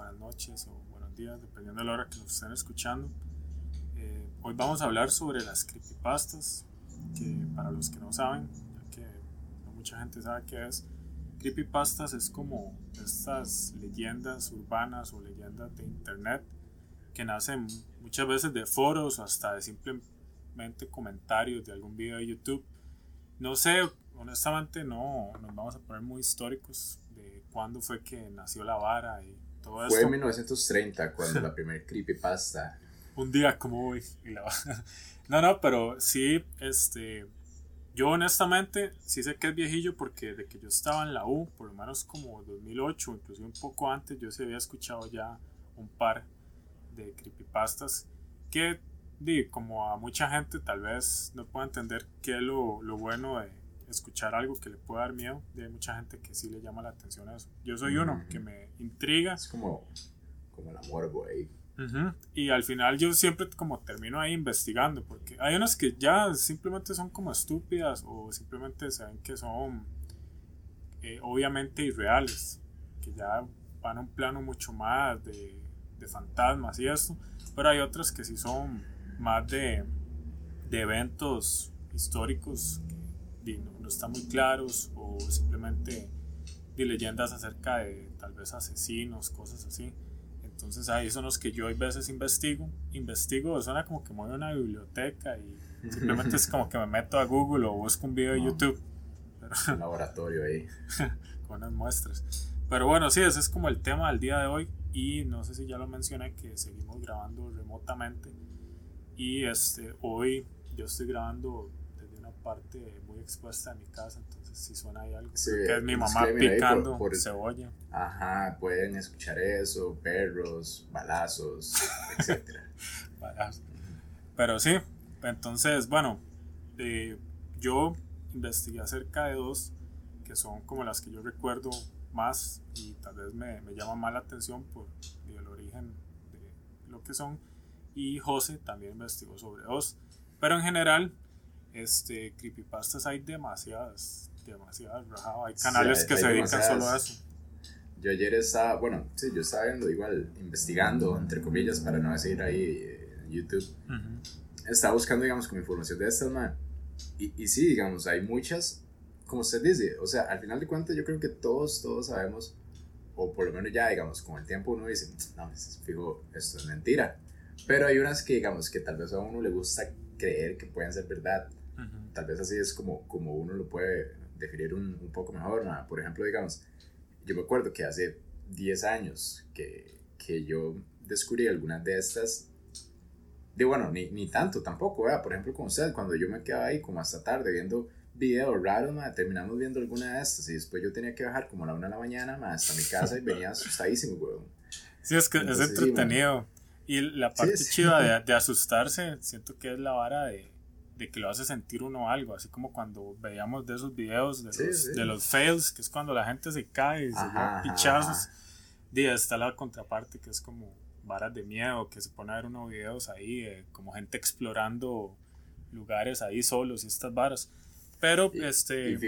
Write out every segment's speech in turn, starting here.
buenas noches o buenos días, dependiendo de la hora que nos estén escuchando. Eh, hoy vamos a hablar sobre las creepypastas, que para los que no saben, ya que no mucha gente sabe qué es, creepypastas es como estas leyendas urbanas o leyendas de internet que nacen muchas veces de foros o hasta de simplemente comentarios de algún video de YouTube. No sé, honestamente no nos vamos a poner muy históricos de cuándo fue que nació la vara y todo. Fue en 1930 cuando la primer creepypasta. Un día como hoy. no, no, pero sí, este, yo honestamente sí sé que es viejillo porque de que yo estaba en la U, por lo menos como 2008, inclusive un poco antes, yo se había escuchado ya un par de creepypastas que, como a mucha gente tal vez no pueda entender qué es lo, lo bueno de escuchar algo que le pueda dar miedo. Y hay mucha gente que sí le llama la atención a eso. Yo soy uno que me intriga. Es como, como el amor, güey. Y al final yo siempre como termino ahí investigando, porque hay unas que ya simplemente son como estúpidas o simplemente se ven que son eh, obviamente irreales, que ya van a un plano mucho más de, de fantasmas y esto, pero hay otras que sí son más de, de eventos históricos no, están muy claros o simplemente de leyendas acerca de tal vez asesinos, cosas así. Entonces ahí son los que yo a veces investigo. Investigo, suena como que voy a una biblioteca y simplemente es como que me meto a Google o busco un video de YouTube. un laboratorio ahí. con unas muestras. Pero bueno, sí, ese es como el tema del día de hoy. Y no sé si ya lo mencioné que seguimos grabando remotamente. Y este, hoy yo estoy grabando parte muy expuesta de mi casa, entonces si suena ahí algo, que es mi mamá picando por, cebolla. Ajá, pueden escuchar eso, perros, balazos, etcétera. Pero sí, entonces, bueno, eh, yo investigué acerca de dos que son como las que yo recuerdo más y tal vez me, me llama más la atención por el origen de lo que son. Y José también investigó sobre dos. Pero en general, este, creepypastas hay demasiadas, demasiadas, hay canales que se dedican solo a eso. Yo ayer estaba, bueno, sí, yo estaba viendo igual, investigando, entre comillas, para no decir ahí eh, en YouTube. Estaba buscando, digamos, como información de estas, man. Y, y sí, digamos, hay muchas, como usted dice, o sea, al final de cuentas yo creo que todos, todos sabemos, o por lo menos ya, digamos, con el tiempo uno dice, no, fijo, esto es mentira. Pero hay unas que, digamos, que tal vez a uno le gusta creer que pueden ser verdad. Tal vez así es como, como uno lo puede definir un, un poco mejor. Por ejemplo, digamos, yo me acuerdo que hace 10 años que, que yo descubrí algunas de estas de bueno, ni, ni tanto tampoco, por ejemplo con usted, cuando yo me quedaba ahí como hasta tarde viendo videos raros, terminamos viendo alguna de estas y después yo tenía que bajar como a la una de la mañana hasta mi casa y venía asustadísimo, weón. Sí, es que es entretenido. y la parte chida de, de, asustarse, siento que es la vara de, de que lo hace sentir uno algo, así como cuando veíamos de esos videos de, los, de los fails, que es cuando la gente se cae y se da pichazos. Y está la contraparte que es como varas de miedo, que se pone a ver unos videos ahí, como gente explorando lugares ahí solos y estas varas. Pero, este...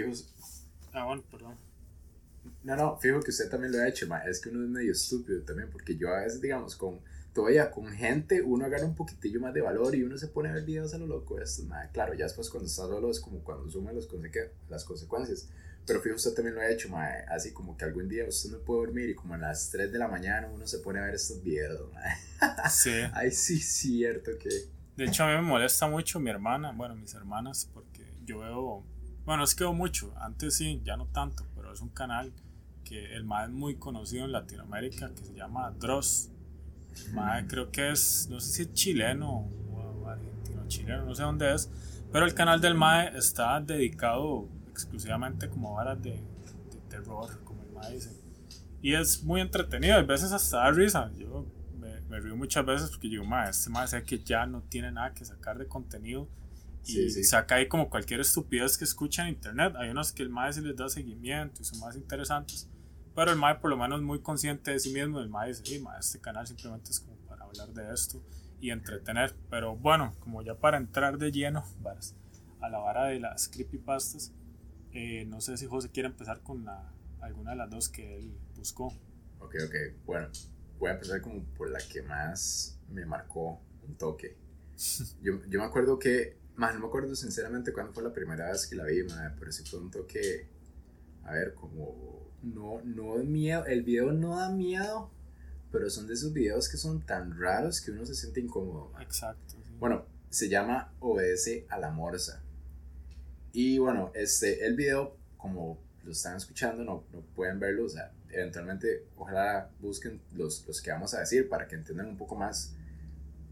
ah, bueno, perdón. No, no, fijo que usted también lo ha hecho, es que uno es medio estúpido también, porque yo a veces, digamos, con todavía con gente uno agarra un poquitillo más de valor y uno se pone a ver videos a lo loco. Esto, nada, claro, ya después cuando está solo es como cuando suma los las consecuencias. Pero fíjate, usted también lo ha hecho, así como que algún día usted no puede dormir y como a las 3 de la mañana uno se pone a ver estos videos. Sí. Ay, sí, cierto que... De hecho, a mí me molesta mucho mi hermana, bueno, mis hermanas, porque yo veo, bueno, es que veo mucho, antes sí, ya no tanto, pero es un canal que el más muy conocido en Latinoamérica que se llama Dross creo que es, no sé si es chileno o argentino, chileno, no sé dónde es, pero el canal del MAE está dedicado exclusivamente como varas de, de, terror, como el MAE dice. Y es muy entretenido, a veces hasta da risa. Yo me, me río muchas veces porque digo, MAE, este MAE sé que ya no tiene nada que sacar de contenido y saca ahí como cualquier estupidez que escucha en internet. Hay unos que el MAE se les da seguimiento y son más interesantes. Pero el MAE por lo menos muy consciente de sí mismo. El MAE dice, sí, este canal simplemente es como para hablar de esto y entretener. Pero bueno, como ya para entrar de lleno a la vara de las creepypastas, eh, no sé si José quiere empezar con la, alguna de las dos que él buscó. Ok, ok, bueno. voy a empezar como por la que más me marcó un toque. Yo, yo me acuerdo que, más no me acuerdo sinceramente cuándo fue la primera vez que la vi, madre, pero sí fue un toque, a ver, como, no, no miedo, el video no da miedo, pero son de esos videos que son tan raros que uno se siente incómodo. Exacto. Bueno, se llama Obedece a la Morsa. Y bueno, este, el video, como lo están escuchando, no, no pueden verlo, o sea, eventualmente ojalá busquen los, los que vamos a decir para que entiendan un poco más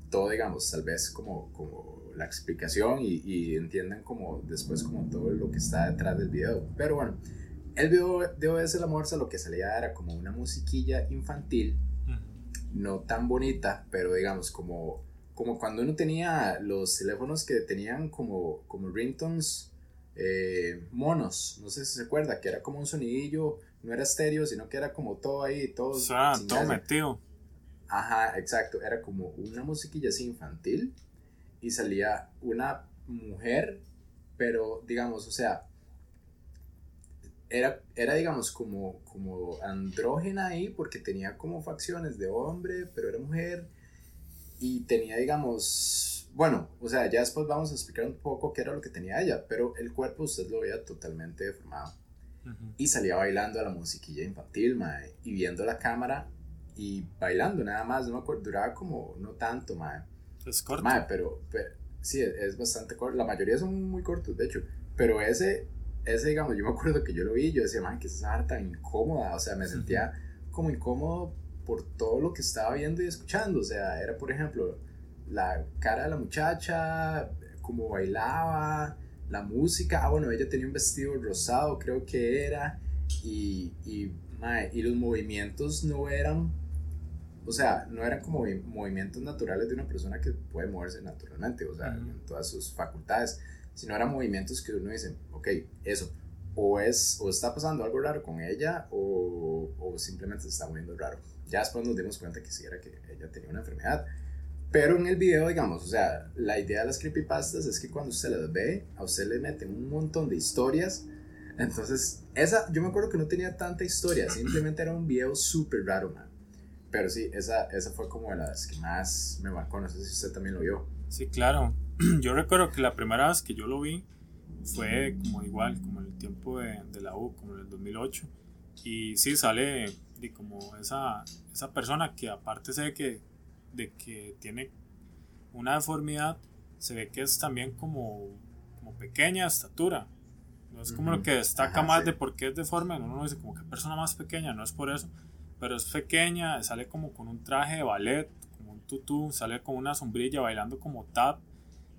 todo, digamos, tal vez como, como la explicación y, y, entiendan como después como todo lo que está detrás del video. Pero bueno, el video de OS La Morsa lo que salía era como una musiquilla infantil, no tan bonita, pero digamos como, como cuando uno tenía los teléfonos que tenían como, como ringtones eh, monos, no sé si se acuerda, que era como un sonidillo, no era estéreo, sino que era como todo ahí, todo... todo metido. Ajá, exacto. Era como una musiquilla así infantil y salía una mujer, pero digamos, o sea, era, era digamos como, como andrógena ahí porque tenía como facciones de hombre, pero era mujer y tenía, digamos, bueno, o sea, ya después vamos a explicar un poco qué era lo que tenía ella, pero el cuerpo usted lo veía totalmente deformado. Y salía bailando a la musiquilla infantil, mae, y viendo la cámara y bailando nada más, no me acuerdo, duraba como no tanto, mae. Es corto. Mae, pero, pero sí, es, bastante corto, la mayoría son muy cortos, de hecho, pero ese, ese, digamos, yo me acuerdo que yo lo vi y yo decía, mae, que esa tan incómoda, o sea, me sentía como incómodo por todo lo que estaba viendo y escuchando, o sea, era por ejemplo la cara de la muchacha, cómo bailaba, la música, ah bueno, ella tenía un vestido rosado, creo que era, y, y, mae, y los movimientos no eran o sea, no eran como movimientos naturales de una persona que puede moverse naturalmente, o sea, en todas sus facultades, sino eran movimientos que uno dice, ok, eso, o es, o está pasando algo raro con ella, o, o simplemente se está moviendo raro. Ya después nos dimos cuenta que sí era que ella tenía una enfermedad. Pero en el video, digamos, o sea, la idea de las creepypastas es que cuando usted las ve, a usted le meten un montón de historias. Entonces, esa, yo me acuerdo que no tenía tanta historia, simplemente era un video súper raro, man. Pero sí, esa, esa fue como de las que más me marcó. No sé si usted también lo vio. Sí, claro. Yo recuerdo que la primera vez que yo lo vi fue como igual, como en el tiempo de, de la U, como en el 2008. Y sí, sale de como esa, esa persona que aparte se ve que, de que tiene una deformidad, se ve que es también como, como pequeña estatura. No es como lo que destaca más de por qué es deforme. Uno dice como que persona más pequeña, no es por eso pero es pequeña, sale como con un traje de ballet, como un tutú, sale con una sombrilla bailando como tap.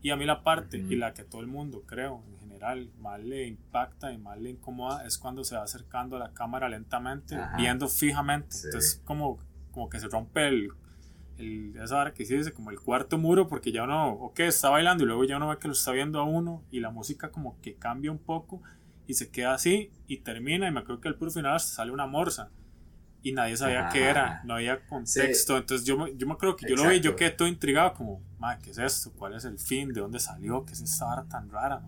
Y a mí la parte, y la que todo el mundo, creo, en general, más le impacta y más le incomoda, es cuando se va acercando a la cámara lentamente, viendo fijamente. Entonces, como, como que se rompe el, el, esa hora que sí dice, como el cuarto muro, porque ya uno, ok, está bailando y luego ya uno ve que lo está viendo a uno y la música como que cambia un poco y se queda así y termina. Y me creo que al puro final sale una morsa y nadie sabía qué era, no había contexto. Entonces yo, yo me creo que yo lo vi, yo quedé todo intrigado, como, madre, ¿qué es esto? ¿Cuál es el fin? ¿De dónde salió? ¿Qué es esta vara tan rara,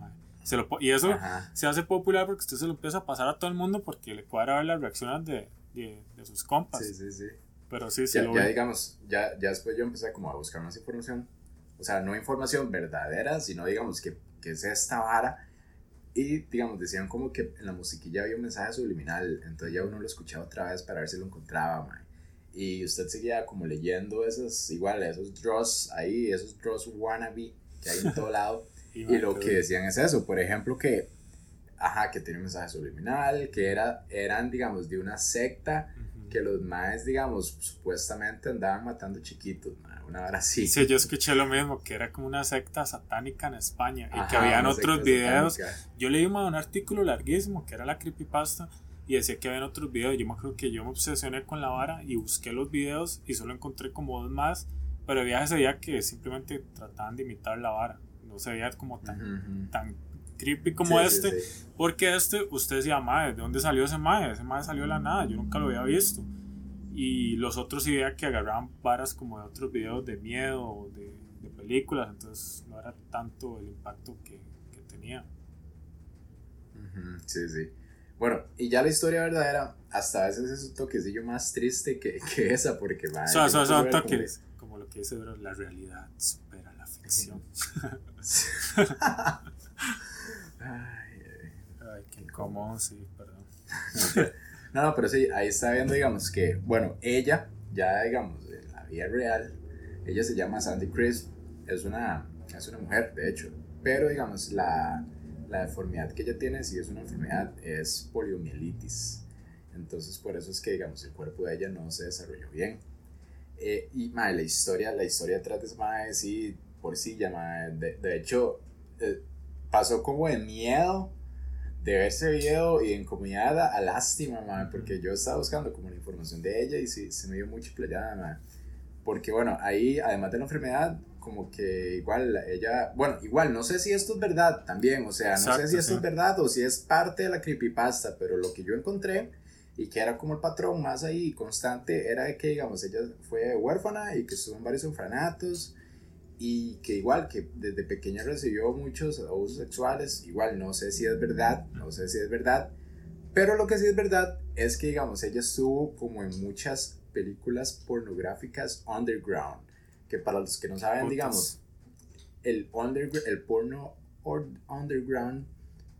Se lo, y eso se hace popular porque usted se lo empieza a pasar a todo el mundo porque le cuadra ver las reacciones de, de, de sus compas. Sí, sí, sí. Pero sí, sí. Ya, ya digamos, ya, ya después yo empecé como a buscar más información. O sea, no información verdadera, sino digamos que, que es esta vara y, digamos, decían como que en la musiquilla había un mensaje subliminal, entonces ya uno lo escuchaba otra vez para ver si lo encontraba, man. Y usted seguía como leyendo esos, igual, esos draws ahí, esos draws wannabe que hay en todo lado. y, lo que decían es eso, por ejemplo, que, ajá, que tenía un mensaje subliminal, que era, eran, digamos, de una secta, que los maes, digamos, supuestamente andaban matando chiquitos, man una hora así. Sí, yo escuché lo mismo, que era como una secta satánica en España y que habían otros videos. Yo leí un, artículo larguísimo que era la creepypasta y decía que habían otros videos. Yo me acuerdo que yo me obsesioné con la vara y busqué los videos y solo encontré como dos más, pero había ese día que simplemente trataban de imitar la vara. No se veía como tan, tan creepy como este, porque este, usted decía, madre, ¿de dónde salió ese madre? Ese madre salió de la nada, yo nunca lo había visto. Y los otros idea que agarraban varas como de otros videos de miedo o de, de, películas, entonces no era tanto el impacto que, que tenía. Sí, sí. Bueno, y ya la historia verdadera, hasta a veces es un toquecillo más triste que, que esa, porque va. Son, son, son toques, como, lo que dice, bro, la realidad supera la ficción. ay, ay, qué incómodo, sí, perdón. no, no, pero sí, ahí está viendo, digamos, que, bueno, ella, ya digamos, en la vida real, ella se llama Sandy Chris, es una, es una mujer, de hecho, pero digamos, la, la deformidad que ella tiene, si es una enfermedad, es poliomielitis. Entonces, por eso es que, digamos, el cuerpo de ella no se desarrolló bien. Eh, y, madre, la historia, la historia atrás de madre, sí, por sí, ya, de, de, hecho, eh, pasó como de miedo de ver ese video y en comunidad a, lástima, madre, porque yo estaba buscando como la información de ella y sí, se me dio mucho playada, madre. Porque, bueno, ahí, además de la enfermedad, como que igual ella, bueno, igual no sé si esto es verdad también, o sea, no sé si esto es verdad o si es parte de la creepypasta, pero lo que yo encontré y que era como el patrón más ahí constante era de que, digamos, ella fue huérfana y que estuvo en varios orfanatos y que igual que desde pequeña recibió muchos abusos sexuales, igual no sé si es verdad, no sé si es verdad, pero lo que sí es verdad es que, digamos, ella estuvo como en muchas películas pornográficas underground que para los que no saben, digamos, el, el porno underground,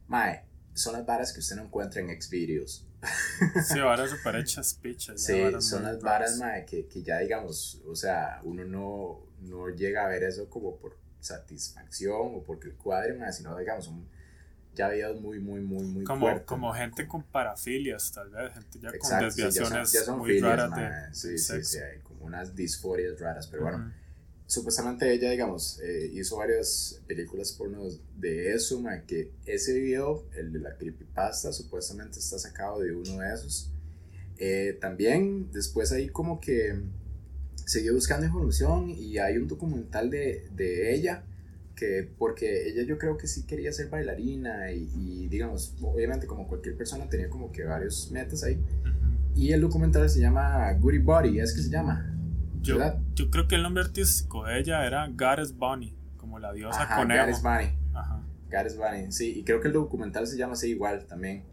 mae, son las varas que usted no encuentra en Xvideos. Sí, varas super hechas, pichas. Sí, son las varas, mae, que, que, ya digamos, o sea, uno no, no llega a ver eso como por satisfacción o porque el cuadre, mae, sino digamos, son ya videos muy, muy, muy, muy como. Como gente con parafilias, tal vez, gente ya con desviaciones ya son, muy raras. De, sí, sí, sí, hay unas disforias raras, pero bueno supuestamente ella, digamos, eh, hizo varias películas porno de eso, que ese video, el de la creepypasta, supuestamente está sacado de uno de esos. Eh, también después ahí como que siguió buscando información y hay un documental de, de, ella, que porque ella yo creo que sí quería ser bailarina y, y, digamos, obviamente como cualquier persona tenía como que varios metas ahí. Y el documental se llama Goody Body, es que se llama. Yo, yo, creo que el nombre artístico de ella era Gares Bunny, como la diosa Ajá, conejo. Gares Bunny. Ajá. Gares Bunny, sí, y creo que el documental se llama así igual también.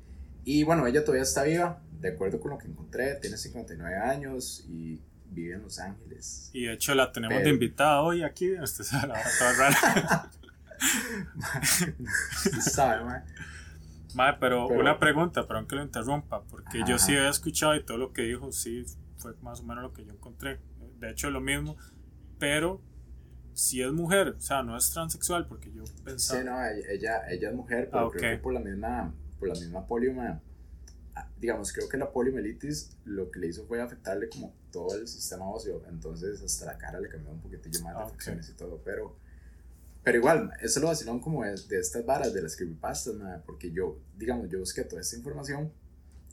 Y bueno, ella todavía está viva, de acuerdo con lo que encontré, tiene 59 años y vive en Los Ángeles. Y de hecho la tenemos de invitada hoy aquí, este es la toda rara. sabe, man. Mae, pero, una pregunta, perdón que lo interrumpa, porque yo sí he escuchado y todo lo que dijo, sí, fue más o menos lo que yo encontré de hecho es lo mismo, pero si es mujer, o sea, no es transexual, porque yo pensaba... Sí, no, ella, ella es mujer, pero ah, creo que por la misma, por la misma polio, ah, digamos, creo que la poliomielitis lo que le hizo fue afectarle como todo el sistema óseo, entonces hasta la cara le cambió un poquitillo más de ah, y todo, pero... Pero igual, eso lo vacilón como de, de estas varas, de las creepypastas, porque yo, digamos, yo busqué toda esta información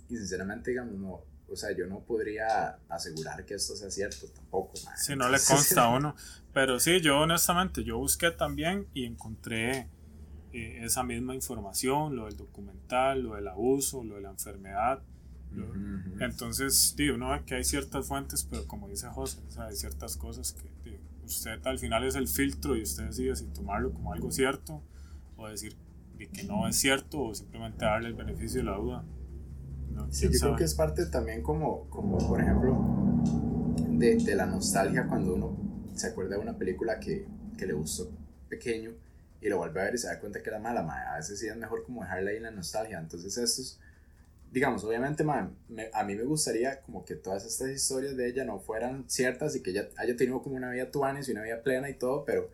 y sinceramente, digamos, no, o sea, yo no podría asegurar que esto sea cierto tampoco. Si no le consta a uno. Pero sí, yo honestamente, yo busqué también y encontré eh, esa misma información, lo del documental, lo del abuso, lo de la enfermedad. Entonces, digo, uno ve que hay ciertas fuentes, pero como dice José, o sea, hay ciertas cosas que usted al final es el filtro y usted decide si tomarlo como algo cierto o decir que no es cierto o simplemente darle el beneficio de la duda. Sí, yo creo que es parte también como, como por ejemplo, de, de, la nostalgia cuando uno se acuerda de una película que, que, le gustó pequeño y lo vuelve a ver y se da cuenta que era mala, a veces sí es mejor como dejarla ahí en la nostalgia. Entonces estos, digamos, obviamente a mí me gustaría como que todas estas historias de ella no fueran ciertas y que ella haya tenido como una vida tuanes y una vida plena y todo, pero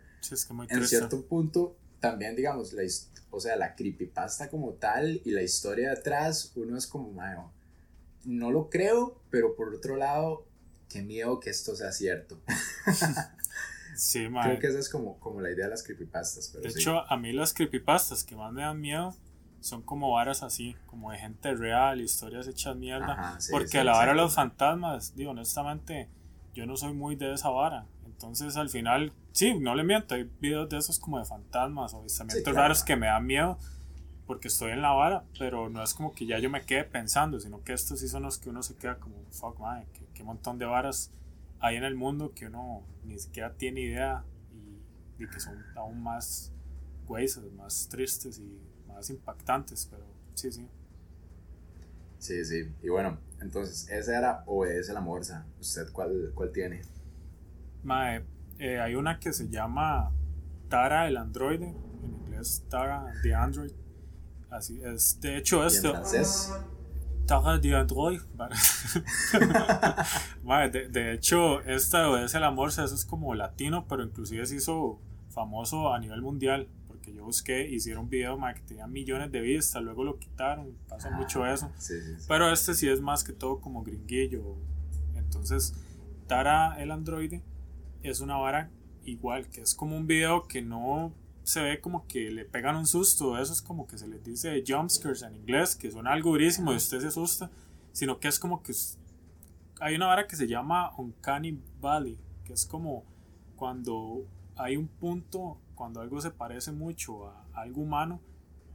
en cierto punto también, digamos, la, o sea, la creepypasta como tal y la historia de atrás, uno es como, mano, no lo creo, pero por otro lado, qué miedo que esto sea cierto. sí, Creo que esa es como, como la idea de las creepypastas. de hecho, a mí las creepypastas que más me dan miedo son como varas así, como de gente real, historias hechas mierda. porque a la vara de los fantasmas, digo, honestamente, yo no soy muy de esa vara. Entonces, al final, sí, no le miento, hay videos de esos como de fantasmas o avistamientos raros que me dan miedo porque estoy en la vara, pero no es como que ya yo me quede pensando, sino que estos sí son los que uno se queda como, fuck, man, qué, montón de varas hay en el mundo que uno ni siquiera tiene idea y, que son aún más güeyes, más tristes y más impactantes, pero sí, sí. Sí, sí. Y bueno, entonces, ¿esa era Obedece la Morsa? ¿Usted cuál, cuál tiene? Mae, eh, hay una que se llama Tara el androide, en inglés Tara the Android. Así es. De hecho, esto. ¿Y en francés? Tara the Android. De, de, hecho, esta Obedece la Morsa, eso es como latino, pero inclusive se hizo famoso a nivel mundial que yo busqué, hicieron un video que tenía millones de vistas, luego lo quitaron, pasa Ah, mucho eso. Pero este sí es más que todo como gringuillo. Entonces, Tara el androide es una vara igual, que es como un video que no se ve como que le pegan un susto, eso es como que se les dice jumpscares en inglés, que son algo durísimo y usted se asusta, sino que es como que hay una vara que se llama Uncanny Valley, que es como cuando hay un punto cuando algo se parece mucho a algo humano,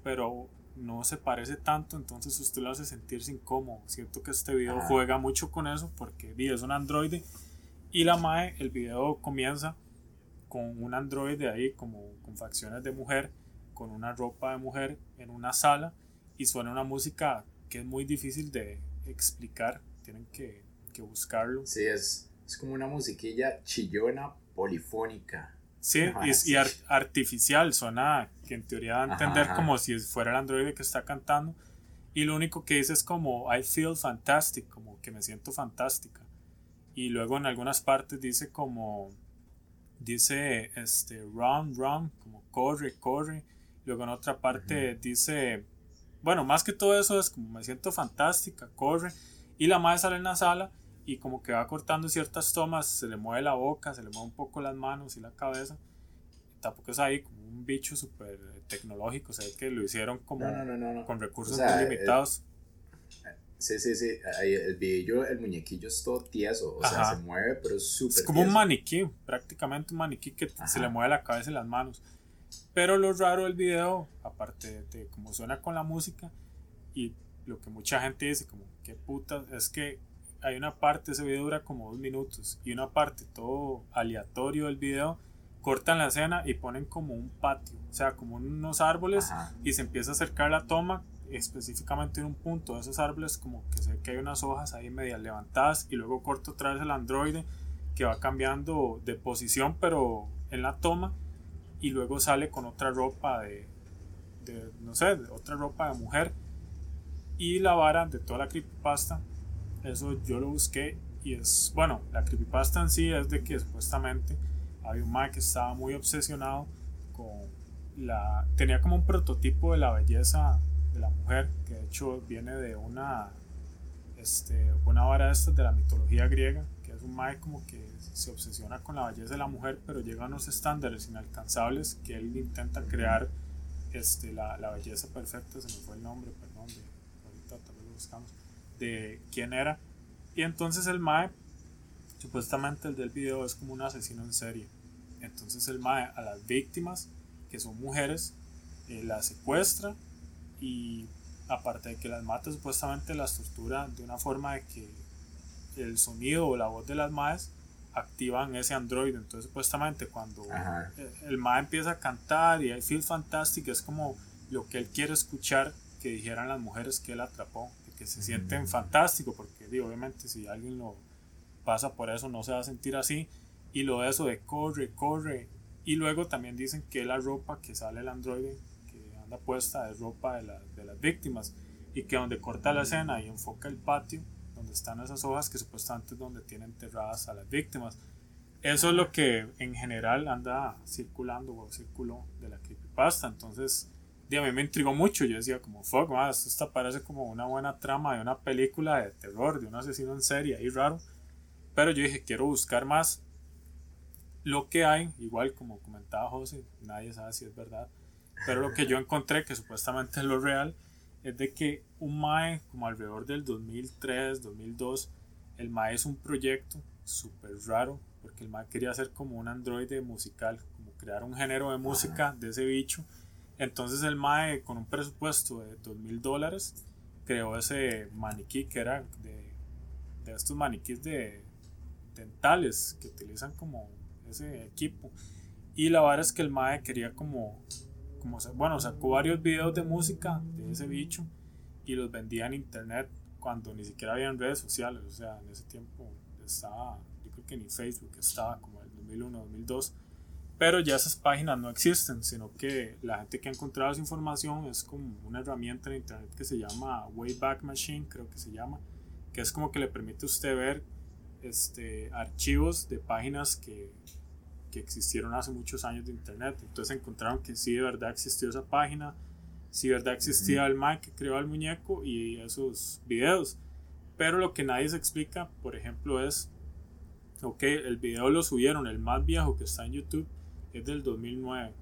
pero no se parece tanto, entonces usted lo hace sentirse incómodo. Siento que este video juega mucho con eso porque es un androide y la MAE, el video comienza con un androide ahí como con facciones de mujer, con una ropa de mujer en una sala y suena una música que es muy difícil de explicar, tienen que, que buscarlo. Sí, es, es como una musiquilla chillona polifónica. Sí, ajá, y, sí. y art artificial, suena que en teoría da a entender ajá, como si fuera el androide que está cantando. Y lo único que dice es como I feel fantastic, como que me siento fantástica. Y luego en algunas partes dice como, dice este, run, run, como corre, corre. Luego en otra parte dice, bueno, más que todo eso es como me siento fantástica, corre. Y la madre sale en la sala y como que va cortando ciertas tomas, se le mueve la boca, se le mueve un poco las manos y la cabeza. Tampoco es ahí como un bicho súper tecnológico, o sea, que lo hicieron como no, no, no, con recursos o sea, muy limitados. El, sí, sí, sí, el video, el muñequillo es todo tieso, o Ajá. sea, se mueve, pero es súper Es como tieso. un maniquí, prácticamente un maniquí que Ajá. se le mueve la cabeza y las manos. Pero lo raro del video, aparte de cómo suena con la música y lo que mucha gente dice, como, qué puta, es que hay una parte, ese video dura como dos minutos, y una parte todo aleatorio del video, cortan la escena y ponen como un patio, o sea, como unos árboles, Ajá. y se empieza a acercar la toma, específicamente en un punto de esos árboles, como que ve que hay unas hojas ahí medias levantadas, y luego corto otra vez el androide, que va cambiando de posición, pero en la toma, y luego sale con otra ropa de, no sé, de otra ropa de mujer, y la vara de toda la creepypasta. Eso yo lo busqué y es, bueno, la creepypasta en sí es de que supuestamente había un Mike que estaba muy obsesionado con la... tenía como un prototipo de la belleza de la mujer, que de hecho viene de una, este, una vara esta de la mitología griega, que es un Mike como que se obsesiona con la belleza de la mujer, pero llega a unos estándares inalcanzables que él intenta crear este, la, la belleza perfecta, se me fue el nombre, perdón, de, ahorita tal vez lo buscamos de quién era. Y entonces el Mae, supuestamente el del video es como un asesino en serie. Entonces el Mae a las víctimas, que son mujeres, eh, las secuestra y aparte de que las mata, supuestamente las tortura de una forma de que el sonido o la voz de las Maes activan ese androide. Entonces supuestamente cuando Ajá. el Mae empieza a cantar y I feel fantastic, es como lo que él quiere escuchar que dijeran las mujeres que él atrapó que se sienten fantástico porque digo, obviamente si alguien lo pasa por eso no se va a sentir así y lo de eso de corre, corre y luego también dicen que la ropa que sale el androide que anda puesta es ropa de, la, de las víctimas y que donde corta la escena y enfoca el patio donde están esas hojas que supuestamente es donde tienen enterradas a las víctimas eso es lo que en general anda circulando o circuló de la creepypasta entonces a mí me intrigó mucho. Yo decía, como, fuck, más, esto parece como una buena trama de una película de terror, de un asesino en serie, ahí raro. Pero yo dije, quiero buscar más. Lo que hay, igual como comentaba José, nadie sabe si es verdad. Pero lo que yo encontré, que supuestamente es lo real, es de que un MAE, como alrededor del 2003, 2002, el MAE es un proyecto súper raro, porque el MAE quería hacer como un androide musical, como crear un género de música de ese bicho entonces el MAE con un presupuesto de dos mil dólares creó ese maniquí que era de, de estos maniquís de dentales que utilizan como ese equipo. Y la verdad es que el MAE quería como, como bueno, sacó varios videos de música de ese bicho y los vendía en internet cuando ni siquiera habían redes sociales, o sea, en ese tiempo estaba, yo creo que ni Facebook estaba como el 2001, 2002, pero ya esas páginas no existen, sino que la gente que ha encontrado esa información es como una herramienta en internet que se llama Wayback Machine, creo que se llama, que es como que le permite a usted ver este, archivos de páginas que, que existieron hace muchos años de internet. Entonces encontraron que sí de verdad existió esa página, sí de verdad existía el Mike que creó el muñeco y esos videos. Pero lo que nadie se explica, por ejemplo, es, ok, el video lo subieron, el más viejo que está en YouTube es del 2009.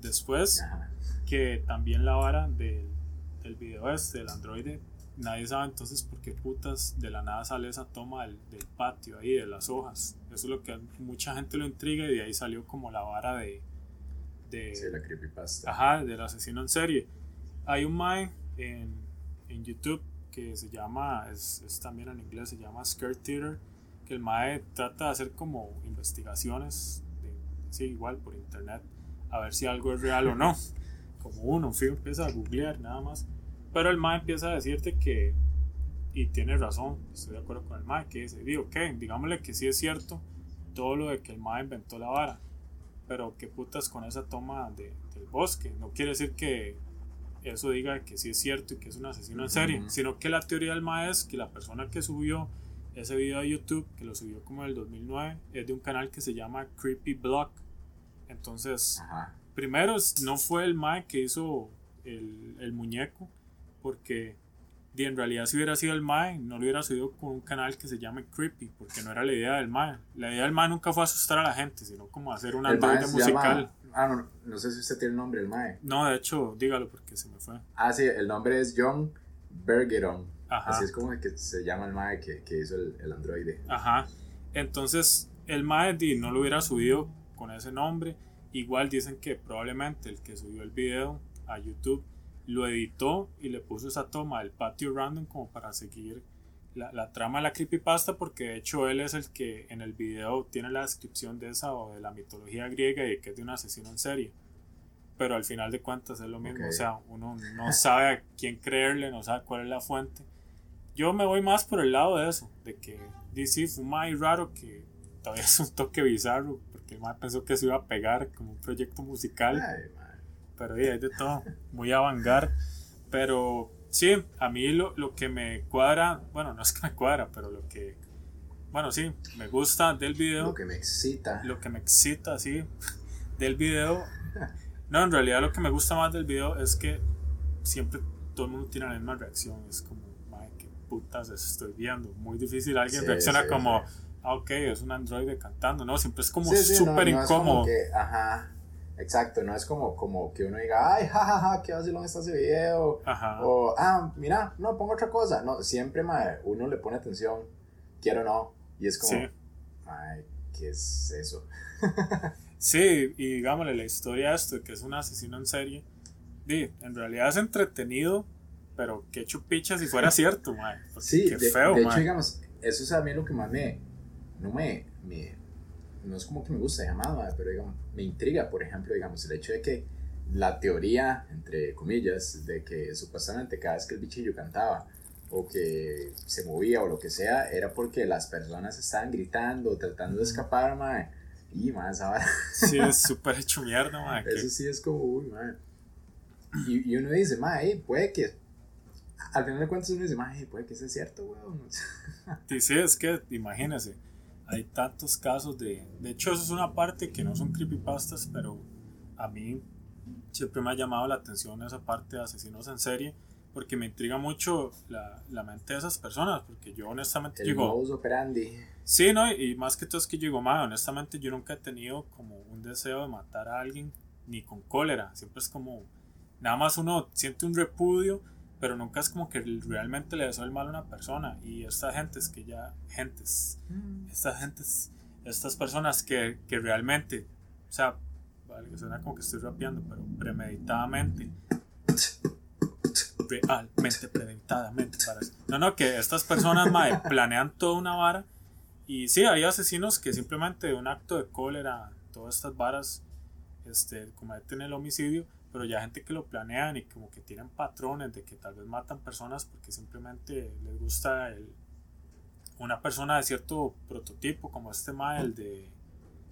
Después, que también la vara del, del video este, del androide, nadie sabe entonces por qué putas de la nada sale esa toma del, del, patio ahí, de las hojas. Eso es lo que mucha gente lo intriga y de ahí salió como la vara de... de sí, la creepypasta. Ajá, del asesino en serie. Hay un mae en, en YouTube que se llama, es, es, también en inglés, se llama Skirt Theater, que el mae trata de hacer como investigaciones, de, sí, igual por internet, a ver si algo es real o no. Como uno, fijo, empieza a googlear nada más. Pero el MAE empieza a decirte que, y tiene razón, estoy de acuerdo con el MAE, que dice, digo, ok, digámosle que sí es cierto todo lo de que el MAE inventó la vara, pero qué putas con esa toma de, del bosque. No quiere decir que eso diga que sí es cierto y que es un asesino en serie, uh -huh. sino que la teoría del MAE es que la persona que subió ese video a YouTube, que lo subió como en el 2009, es de un canal que se llama Creepy Block. Entonces, Ajá. primero no fue el MAE que hizo el, el muñeco, porque y en realidad si hubiera sido el MAE, no lo hubiera subido con un canal que se llame Creepy, porque no era la idea del MAE. La idea del MAE nunca fue asustar a la gente, sino como hacer un androide musical. Llama, ah, no, no sé si usted tiene el nombre del MAE. No, de hecho, dígalo porque se me fue. Ah, sí, el nombre es John Bergeron. Ajá. Así es como que se llama el MAE que, que hizo el, el, androide. Ajá. Entonces, el MAE no lo hubiera subido con ese nombre. Igual dicen que probablemente el que subió el video a YouTube lo editó y le puso esa toma del patio random como para seguir la, la, trama de la creepypasta porque de hecho él es el que en el video tiene la descripción de esa o de la mitología griega y que es de un asesino en serie. Pero al final de cuentas es lo mismo okay. o sea uno no sabe a quién creerle no sabe cuál es la fuente. Yo me voy más por el lado de eso de que DC fue más raro que todavía es un toque bizarro porque el pensó que se iba a pegar como un proyecto musical. Ay, pero yeah, hay de todo, muy avangar. Pero sí, a mí lo, lo, que me cuadra, bueno, no es que me cuadra, pero lo que, bueno, sí, me gusta del video. Lo que me excita. Lo que me excita, sí, del video. No, en realidad lo que me gusta más del video es que siempre todo el mundo tiene la misma reacción. Es como, madre, qué putas estoy viendo. Muy difícil alguien sí, reacciona sí, como, sí. ah, ok, es un androide cantando. No, siempre es como súper no, no incómodo. Es que, ajá Exacto, no es como, como que uno diga, ay, jajaja, ja, ja, qué vacilón está ese video. Ajá. O, ah, mira, no, pongo otra cosa. No, siempre, madre, uno le pone atención, quiero o no. Y es como, sí. ay, ¿qué es eso? sí, y digámosle, la historia de esto, que es un asesino en serie, di, en realidad es entretenido, pero qué chupicha si fuera cierto, madre. Sí, qué de, feo, de madre. hecho, digamos, eso es a mí lo que más me, no me, me no es como que me gusta llamada, pero digamos, me intriga, por ejemplo, digamos, el hecho de que la teoría, entre comillas, de que supuestamente cada vez que el bichillo cantaba o que se movía o lo que sea, era porque las personas estaban gritando, tratando de escapar, mae. Y más ahora. Sí, es súper hecho mierda, mae. Eso sí es como, uy, mae. Y, y uno dice, mae, puede que. Al final de cuentas uno dice, mae, puede que sea cierto, weón. Sí, sí, es que, imagínese hay tantos casos de... De hecho, eso es una parte que no son creepypastas, pero a mí siempre me ha llamado la atención esa parte de asesinos en serie, porque me intriga mucho la, la mente de esas personas, porque yo honestamente El digo... operandi. Sí, ¿no? Y más que todo es que yo digo, madre, honestamente yo nunca he tenido como un deseo de matar a alguien, ni con cólera, siempre es como... Nada más uno siente un repudio, pero nunca es como que realmente le deseo el mal a una persona y estas gentes que ya gentes Mm. estas gentes estas personas que, que realmente o sea vale, suena como que estoy rapeando pero premeditadamente realmente premeditadamente no no que estas personas mae, planean toda una vara y sí hay asesinos que simplemente de un acto de cólera todas estas varas este, cometen el homicidio, pero ya gente que lo planean y como que tienen patrones de que tal vez matan personas porque simplemente les gusta el, una persona de cierto prototipo, como este mae, el de,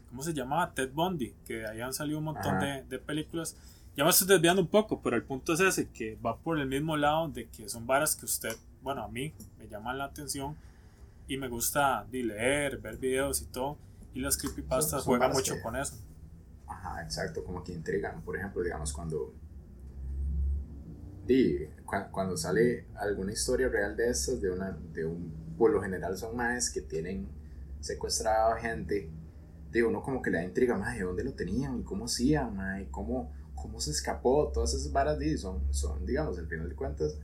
¿cómo se llamaba? Ted Bundy, que ahí han salido un montón de, de, películas. Ya me estoy desviando un poco, pero el punto es ese, que va por el mismo lado de que son varas que usted, bueno, a mí me llaman la atención y me gusta leer, ver videos y todo, y las creepypastas juegan mucho con eso. Ajá, exacto, como que intrigan, por ejemplo, digamos, cuando... Di, cuando, sale alguna historia real de estas, de, una, de un, por lo general son más que tienen secuestrado a gente, de uno como que le da intriga, más de dónde lo tenían, y cómo hacían, y cómo, cómo se escapó, todas esas varas, di, son, son, digamos, al final de cuentas,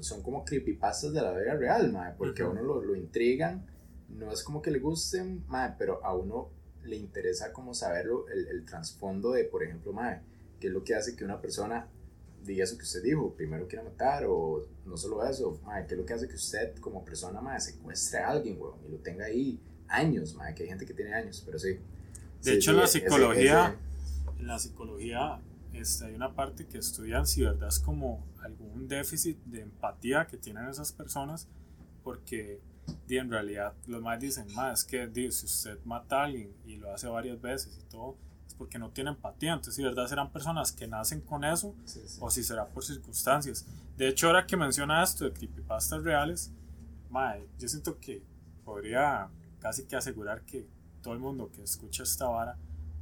son como creepypastas de la vida real, mae, porque a uno lo, lo, intrigan, no es como que le gusten, mae, pero a uno le interesa como saberlo, el, el trasfondo de, por ejemplo, mae, qué es lo que hace que una persona diga eso que usted dijo, primero quiera matar, o no solo eso, mae, qué es lo que hace que usted como persona, mae, secuestre a alguien, weón, y lo tenga ahí años, mae, que hay gente que tiene años, pero sí. De hecho, en la psicología, en la psicología, este, hay una parte que estudian si verdad es como algún déficit de empatía que tienen esas personas, porque en realidad los más dicen, más que si usted mata a alguien y lo hace varias veces y todo, es porque no tiene empatía. Entonces, si verdad serán personas que nacen con eso o si será por circunstancias. De hecho, ahora que menciona esto de creepypastas reales, mae, yo siento que podría casi que asegurar que todo el mundo que escucha esta vara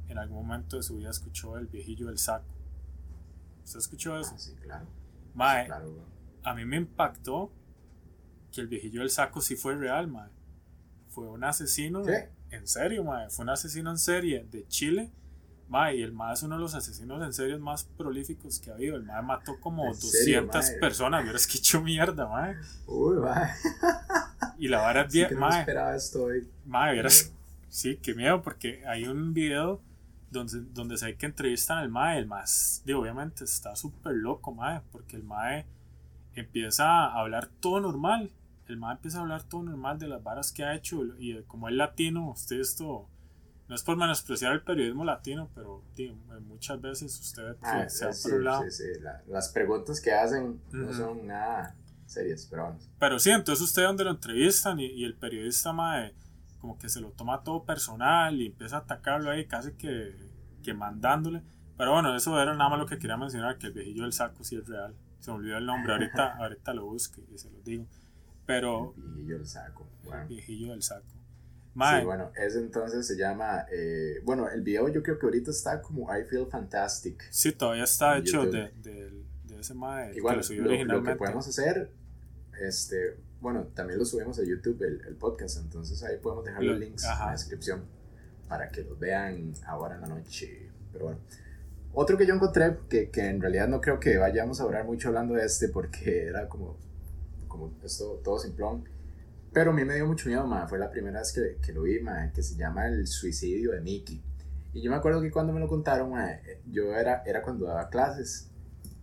en algún momento de su vida escuchó el viejillo del saco. ¿Usted escuchó eso? Ah, sí, claro. Mae, a mí me impactó que el viejillo del saco sí fue real, mae. Fue un asesino. ¿Qué? En serio, mae. Fue un asesino en serie de Chile. Mae, y el mae es uno de los asesinos en serie más prolíficos que ha habido. El mae mató como 200 personas. Pero es que hecho mierda, mae. Uy, mae. Y la vara es bien, sí, que mae. No esperaba esto hoy. Mae, verás. Sí, qué miedo, porque hay un video donde, donde se ve que entrevistan al mae. El mae, obviamente está súper loco, mae. Porque el mae empieza a hablar todo normal el man empieza a hablar todo normal de las varas que ha hecho y como es latino, usted esto no es por menospreciar el periodismo latino, pero muchas veces usted ah, se ha lado. Sí, sí. las preguntas que hacen no son nada serias, pero vamos. Pero sí, entonces usted donde lo entrevistan y, y el periodista mae, como que se lo toma todo personal y empieza a atacarlo ahí casi que, que mandándole. Pero bueno, eso era nada más lo que quería mencionar, que el viejillo del saco sí es real. Se me olvidó el nombre, ahorita, ahorita lo busque y se lo digo. Pero. El viejillo del saco. Bueno. El viejillo del saco. Sí, bueno, ese entonces se llama. Eh, bueno, el video yo creo que ahorita está como I Feel Fantastic. Sí, todavía está hecho de, de, de, ese mae. Igual, que lo, subió originalmente. lo que podemos hacer, este, bueno, también lo subimos a YouTube, el, el podcast, entonces ahí podemos dejar los links en la descripción para que los vean ahora en la noche. Pero bueno. Otro que yo encontré, que, que en realidad no creo que vayamos a hablar mucho hablando de este, porque era como como esto todo simplón. Pero a mí me dio mucho miedo, ma. Fue la primera vez que, que lo vi, ma, que se llama El suicidio de Mickey. Y yo me acuerdo que cuando me lo contaron, ma, yo era, era cuando daba clases.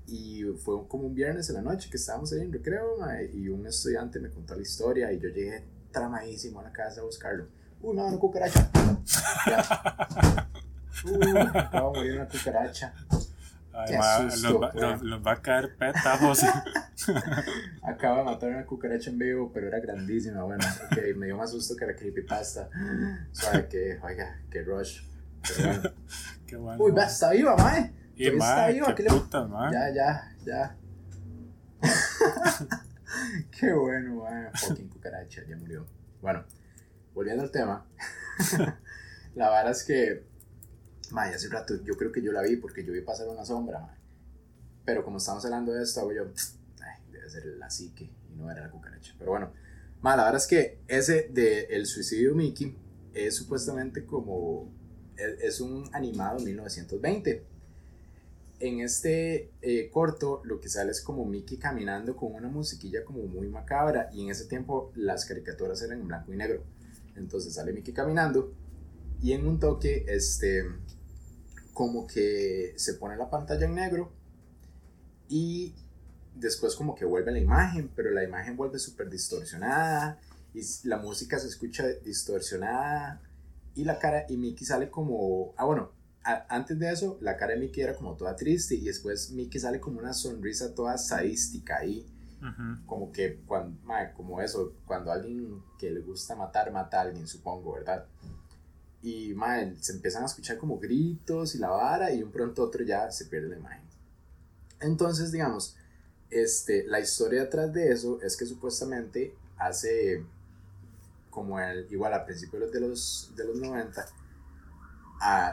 Y fue como un viernes en la noche que estábamos ahí en recreo, ma, y un estudiante me contó la historia y yo llegué tramadísimo a la casa a buscarlo. Uy, no, una cucaracha. Uy, acabo de morir una cucaracha. Además, los, va, va, a caer petajos. Acaba de matar una cucaracha en vivo, pero era grandísima. Bueno, okay, me dio más susto que la creepypasta. Sabe que, oiga, qué rush. Pero bueno. Qué bueno. Uy, va, está viva, mae. Y está viva. Qué, puta, mae. Ya, ya, ya. qué bueno, mae. Fucking cucaracha, ya murió. Bueno, volviendo al tema. la verdad es que Mae, hace rato yo creo que yo la vi porque yo vi pasar una sombra, mae. Pero como estamos hablando de esto, hago yo, ay, debe ser la psique y no era la cucaracha. Pero bueno, mae, la verdad es que ese de El suicidio Mickey es supuestamente como, es, un animado 1920. En este eh, corto lo que sale es como Mickey caminando con una musiquilla como muy macabra y en ese tiempo las caricaturas eran en blanco y negro. Entonces sale Mickey caminando y en un toque, este, como que se pone la pantalla en negro y después como que vuelve la imagen, pero la imagen vuelve súper distorsionada y la música se escucha distorsionada y la cara y Mickey sale como, ah bueno, antes de eso, la cara de Mickey era como toda triste y después Mickey sale como una sonrisa toda sadística ahí. Como que, cuando, como eso, cuando alguien que le gusta matar, mata a alguien, supongo, ¿verdad? Y mae, se empiezan a escuchar como gritos y la vara y un pronto otro ya se pierde la imagen. Entonces, digamos, este, la historia detrás de eso es que supuestamente hace como el, igual a principios de los, de los 90,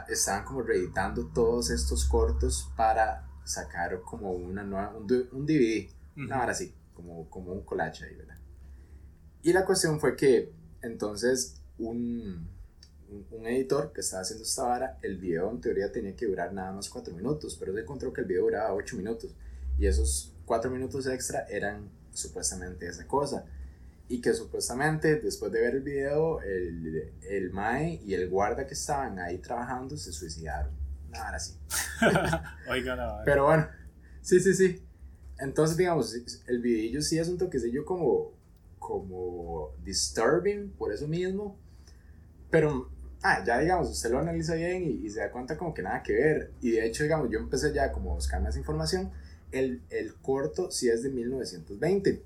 estaban como reeditando todos estos cortos para sacar como una nueva, un, un DVD, ahora sí, como, como un collage ahí, ¿verdad? Y la cuestión fue que entonces un, un, editor que estaba haciendo esta vara, el video en teoría tenía que durar nada más 4 minutos, pero se encontró que el video duraba 8 minutos y esos 4 minutos extra eran supuestamente esa cosa y que supuestamente después de ver el video el, el Mae y el guarda que estaban ahí trabajando se suicidaron. Así. Oiga, Pero bueno, sí, sí, sí. Entonces, digamos, el video sí es un toquecillo como, como disturbing por eso mismo. Pero, ah, ya digamos, usted lo analiza bien y, se da cuenta como que nada que ver. Y de hecho, digamos, yo empecé ya como buscar más información. El, el corto sí es de 1920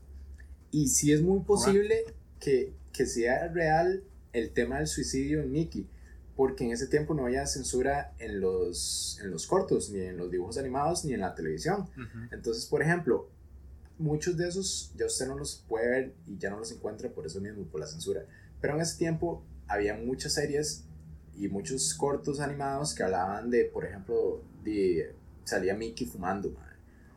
y sí es muy posible que, que sea real el tema del suicidio en Mickey, porque en ese tiempo no había censura en los, en los cortos, ni en los dibujos animados, ni en la televisión. Entonces, por ejemplo, muchos de esos ya usted no los puede ver y ya no los encuentra por eso mismo, por la censura. Pero en ese tiempo había muchas series y muchos cortos animados que hablaban de, por ejemplo, de, salía Mickey fumando,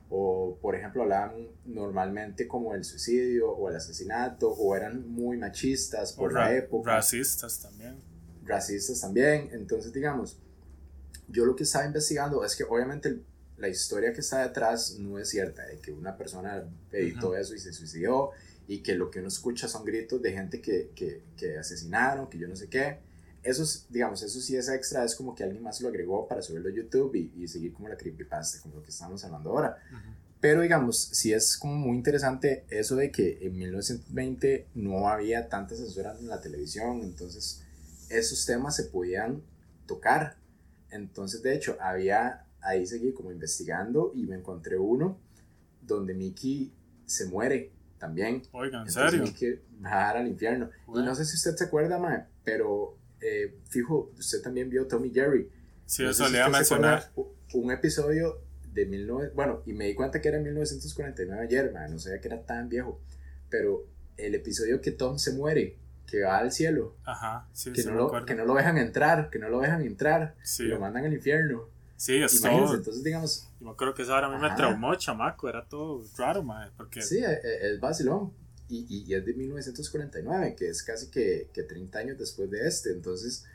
o por ejemplo hablaban normalmente como el suicidio o el asesinato o eran muy machistas por la época. Racistas también. Racistas también. Entonces digamos, yo lo que estaba investigando es que obviamente la historia que está detrás no es cierta, de que una persona editó eso y se suicidó y que lo que uno escucha son gritos de gente que, que, que asesinaron, que yo no sé qué eso, digamos, eso sí es extra, es como que alguien más lo agregó para subirlo a YouTube y, y seguir como la creepypasta, como lo que estamos hablando ahora. Pero digamos, sí es como muy interesante eso de que en 1920 no había tantas censuras en la televisión, entonces esos temas se podían tocar. Entonces, de hecho, había, ahí seguí como investigando y me encontré uno donde Mickey se muere también. Oigan, ¿en serio? Mickey va al infierno. Y no sé si usted se acuerda, mae, pero eh, fijo, usted también vio Tommy Jerry. Sí, eso le iba a mencionar. Un episodio de 19... Bueno, y me di cuenta que era 1949 ayer, man, no sabía que era tan viejo. Pero el episodio que Tom se muere, que va al cielo. Ajá, sí, que, no lo, que no lo dejan entrar, que no lo dejan entrar. Y lo mandan al infierno. Sí, es todo. Entonces, digamos. Yo me acuerdo que eso ahora a mí me traumó, chamaco. Era todo raro, man. Porque... Sí, e, e, es vacilón y, y, es de 1949, que es casi que, que 30 años después de este. Entonces,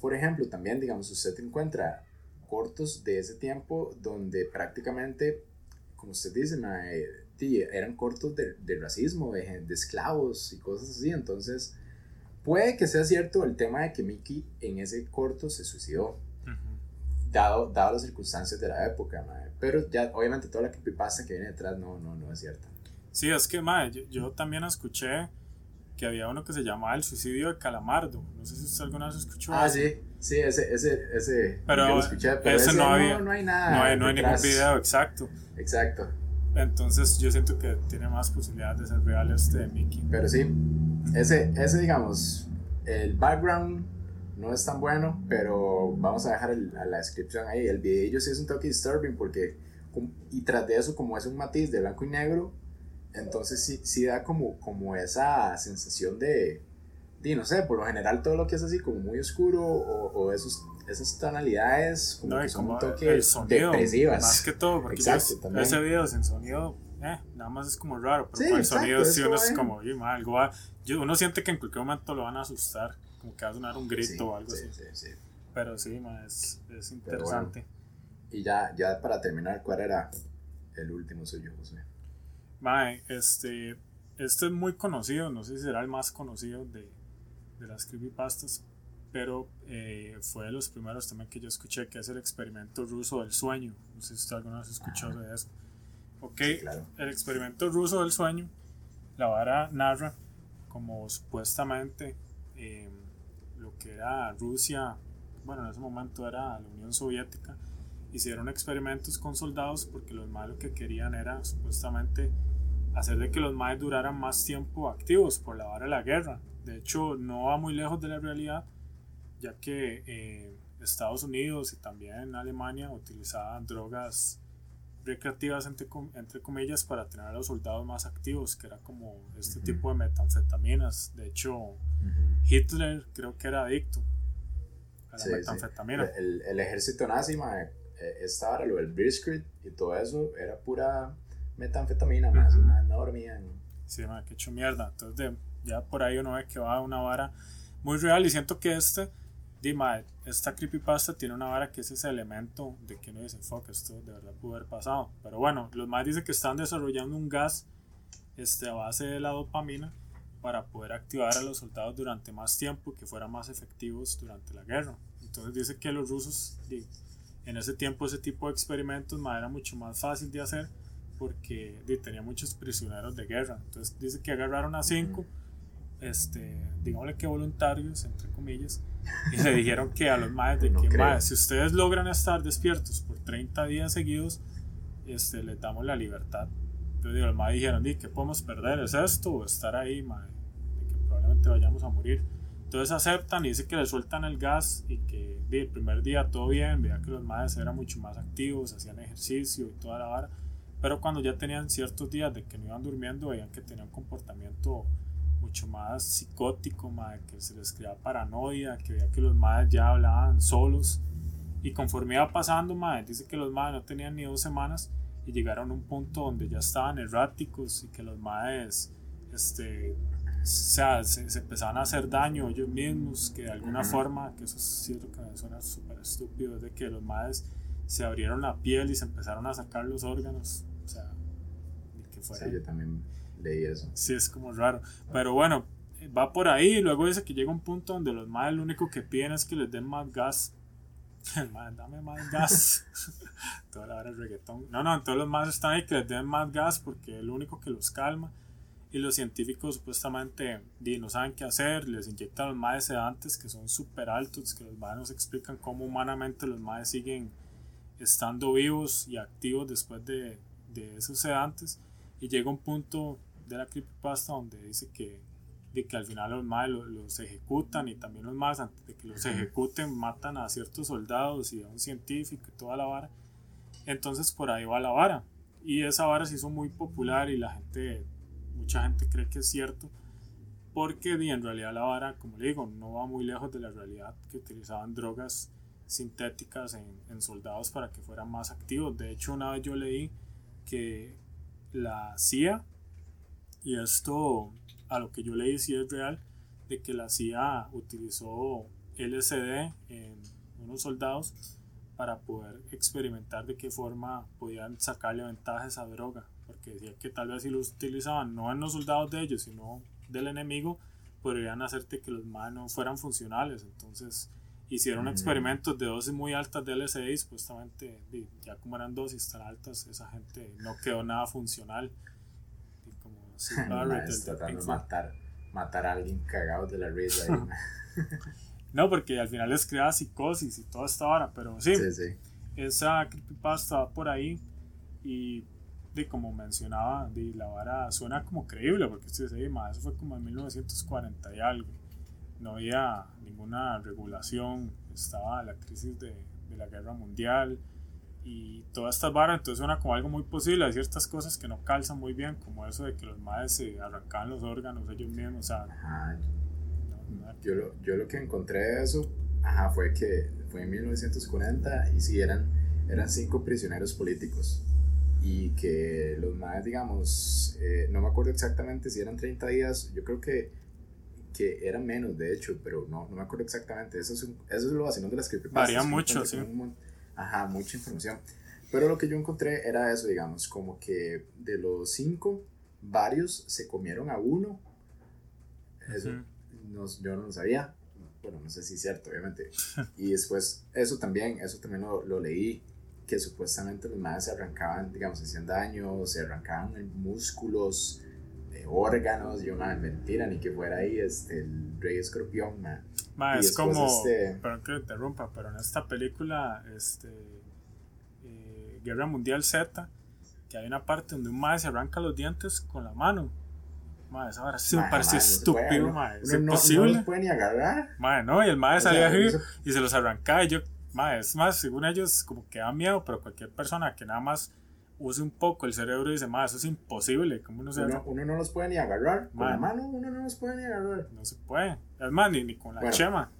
por ejemplo, también, digamos, usted encuentra cortos de ese tiempo donde prácticamente, como usted dice, eran cortos de, de racismo, de, de, esclavos y cosas así. Entonces, puede que sea cierto el tema de que Mickey en ese corto se suicidó, dado, dado las circunstancias de la época, pero ya obviamente toda la creepypasta que viene detrás no, no, no es cierta. Sí, es que, madre, yo, también escuché que había uno que se llamaba El suicidio de Calamardo. No sé si usted alguna vez escuchó Ah, sí, sí, ese, ese, ese. Pero, escuché, pero ese, no, había, no, hay nada. No hay, no hay ningún video, exacto. Exacto. Entonces yo siento que tiene más posibilidades de ser real este de Mickey. Pero sí, ese, ese digamos, el background no es tan bueno, pero vamos a dejar el, a la descripción ahí. El video sí es un toque disturbing porque, y tras de eso, como es un matiz de blanco y negro, entonces sí, sí da como, como esa sensación de, de, no sé, por lo general todo lo que es así como muy oscuro o, o esos, esas tonalidades como que son un toque depresivas. Más que todo, porque Exacto, también. ese video sin sonido, eh, nada más es como raro, pero con el sonido sí uno es como, algo va, uno siente que en cualquier momento lo van a asustar, como que va a sonar un grito o algo así. Pero sí, es, es interesante. y ya, ya para terminar, ¿cuál era el último suyo, José? Mae, este, este es muy conocido, no sé si será el más conocido de, de las creepypastas, pero eh, fue de los primeros también que yo escuché, que es el experimento ruso del sueño. No sé si usted alguna vez escuchó de eso. Ok, el experimento ruso del sueño, la vara narra como supuestamente em, lo que era Rusia bueno, en ese momento era la Unión Soviética, hicieron experimentos con soldados porque los maes lo que querían era supuestamente hacer de que los maes duraran más tiempo activos por la vara de la guerra. De hecho, no va muy lejos de la realidad, ya que eh, Estados Unidos y también Alemania utilizaban drogas recreativas entre, entre comillas para tener a los soldados más activos, que era como este tipo de metanfetaminas. De hecho, Hitler creo que era adicto a la metanfetamina. El, el, ejército nazi, eh, estaba lo del Blitzkrieg y todo eso era pura metanfetamina, más no dormían. Sí, man, que hecho mierda. Entonces, ya por ahí uno ve que va a una vara muy real y siento que este Dime, esta creepypasta tiene una vara que es ese elemento de que no dice, fuck, esto de verdad pudo haber pasado. Pero bueno, los más dicen que están desarrollando un gas este, a base de la dopamina para poder activar a los soldados durante más tiempo y que fueran más efectivos durante la guerra. Entonces dice que los rusos, en ese tiempo, ese tipo de experimentos era mucho más fácil de hacer porque tenía muchos prisioneros de guerra. Entonces dice que agarraron a cinco, este, digámosle que voluntarios, entre comillas, y le dijeron que a los maes de que si ustedes logran estar despiertos por 30 días seguidos, este, les damos la libertad. Entonces los maes dijeron, ¿qué podemos perder? ¿Es esto o estar ahí, mae? De que probablemente vayamos a morir. Entonces aceptan y dicen que le sueltan el gas y que el primer día todo bien, veía que los maes eran mucho más activos, hacían ejercicio y toda la vara. Pero cuando ya tenían ciertos días de que no iban durmiendo, veían que tenían un comportamiento mucho más psicótico, que se les creaba paranoia, que veía que los madres ya hablaban solos. Y conforme iba pasando, madre, dice que los madres no tenían ni dos semanas y llegaron a un punto donde ya estaban erráticos y que los madres este, sea, se, empezaban a hacer daño ellos mismos, que de alguna forma, que eso es cierto que me suena súper estúpido, de que los madres se abrieron la piel y se empezaron a sacar los órganos. O sea, que fuera. Sí, yo también leí eso. Sí, es como raro. Pero bueno, va por ahí y luego dice que llega un punto donde los madres lo único que piden es que les den más gas. El madre, dame más gas. Toda la hora reggaetón. No, no, todos los madres están ahí que les den más gas porque es lo único que los calma. Y los científicos supuestamente no saben qué hacer, les inyectan los madres sedantes que son súper altos, que los madres nos explican cómo humanamente los madres siguen estando vivos y activos después de, de esos sedantes. Y llega un punto de la creepypasta donde dice que, de que al final los más los, ejecutan y también los más antes de que los ejecuten matan a ciertos soldados y a un científico y toda la vara. Entonces por ahí va la vara. Y esa vara se hizo muy popular y la gente, mucha gente cree que es cierto. Porque en realidad la vara, como le digo, no va muy lejos de la realidad que utilizaban drogas sintéticas en, en soldados para que fueran más activos. De hecho, una vez yo leí que la CIA y esto, a lo que yo leí, sí es real, de que la CIA utilizó LSD en unos soldados para poder experimentar de qué forma podían sacarle ventaja a esa droga. Porque decía que tal vez si lo utilizaban no en los soldados de ellos, sino del enemigo, podrían hacerte que los manos fueran funcionales. Entonces hicieron mm. experimentos de dosis muy altas de LSD y supuestamente ya como eran dosis tan altas, esa gente no quedó nada funcional tratando de matar, matar a alguien cagado de la risa. no, porque al final les crea psicosis y toda esta hora, pero sí, esa creepypasta va por ahí y de como mencionaba, de la vara suena como creíble, porque eso fue como en 1940 y algo. No había ninguna regulación, estaba la crisis de, de la guerra mundial, y todas estas barras, entonces suena como algo muy posible. Hay ciertas cosas que no calzan muy bien, como eso de que los madres se arrancaban los órganos ellos mismos. O sea, yo, lo, yo lo que encontré de eso ajá, fue que fue en 1940 y sí eran, eran cinco prisioneros políticos. Y que los madres, digamos, eh, no me acuerdo exactamente si eran 30 días, yo creo que, que eran menos, de hecho, pero no, no me acuerdo exactamente. Eso es, eso es lo vacilón de las creepypastas. Varía mucho, sí ajá, mucha información. Pero lo que yo encontré era eso, digamos, como que de los cinco, varios se comieron a uno. Eso no, yo no lo sabía. Bueno, no sé si es cierto, obviamente. Y después, eso también, eso también lo, lo leí, que supuestamente los madres se arrancaban, digamos, hacían daño, se arrancaban músculos, de órganos, yo, madre, mentira, ni que fuera ahí este, el rey escorpión, madre. Ma, es como, este... perdón que interrumpa, pero en esta película, este, eh, Guerra Mundial Z, que hay una parte donde un mae se arranca los dientes con la mano. Madre, esa sí me parece estúpido, no madre. ¿Es imposible? No, los puede ni agarrar. Madre, no, y el madre salía ahí y se los arrancaba. Y yo, madre, es más, según ellos, como que da miedo, pero cualquier persona que nada más use un poco el cerebro y dice, madre, eso es imposible. ¿Cómo no se uno, uno, no los puede ni agarrar. Con la mano, uno no los puede ni agarrar. No se puede. Es más, ni, ni con la chema.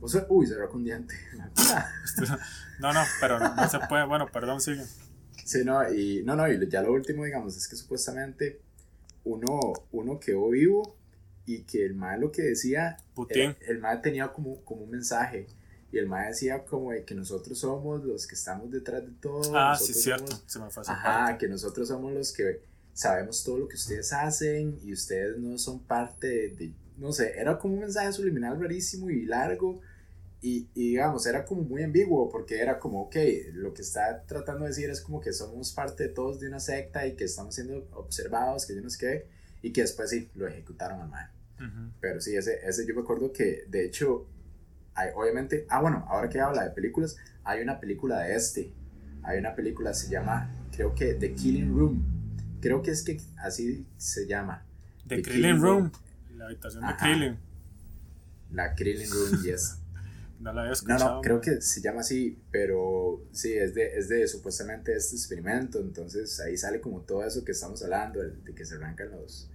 O sea, uy, se con diente. no, no, pero no, se puede. Bueno, perdón, sigue. Sí, no, y no, no, y ya lo último, digamos, es que supuestamente uno, uno quedó vivo y que el mal lo que decía, el, el mal tenía como, como un mensaje. Y el mal decía como de que nosotros somos los que estamos detrás de todo. Ah, sí, cierto. Se me fue Ajá, que nosotros somos los que sabemos todo lo que ustedes hacen y ustedes no son parte de, no sé, era como un mensaje subliminal rarísimo y largo y, y, digamos, era como muy ambiguo porque era como, ok, lo que está tratando de decir es como que somos parte de todos de una secta y que estamos siendo observados, que yo no sé qué, y que después sí, lo ejecutaron al mal. Pero sí, ese, ese yo me acuerdo que de hecho, hay, obviamente, ah bueno, ahora que habla de películas, hay una película de este, hay una película, se llama, creo que The Killing Room, creo que es que así se llama. The, Killing, Room. la habitación de Krillin. La Krillin Room, yes. No la había escuchado. No, no, creo que se llama así, pero sí, es de, es de supuestamente este experimento, entonces ahí sale como todo eso que estamos hablando, de que se arrancan los,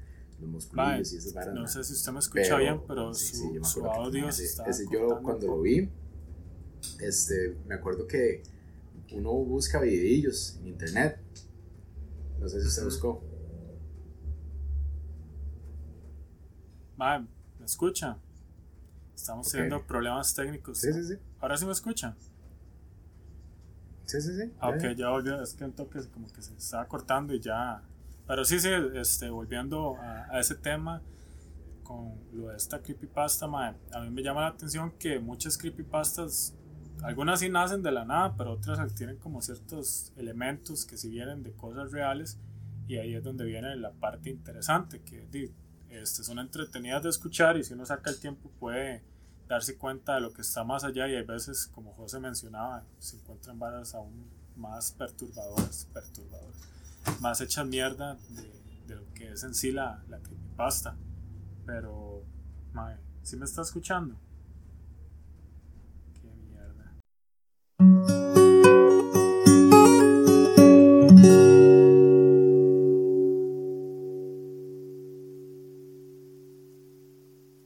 los músculos y esas varas. No sé si usted me escucha bien, pero su, su audio ese, ese yo cuando lo vi, este, me acuerdo que uno busca videillos en internet, no sé si usted buscó. ¿me escucha? Estamos teniendo problemas técnicos. Sí, sí, sí. ¿Ahora sí me escuchan? Sí, sí, sí. Ah, ok, ya volvió. Es que un toque como que se estaba cortando y ya. Pero sí, sí, este, volviendo a, ese tema con lo de esta creepypasta, a mí me llama la atención que muchas creepypastas, algunas sí nacen de la nada, pero otras tienen como ciertos elementos que si vienen de cosas reales y ahí es donde viene la parte interesante, que este, son entretenidas de escuchar y si uno saca el tiempo puede darse cuenta de lo que está más allá y hay veces, como José mencionaba, se encuentran varias aún más perturbadoras, perturbadoras, más hechas mierda de, lo que es en sí la, la creepypasta. Pero, ¿sí me está escuchando?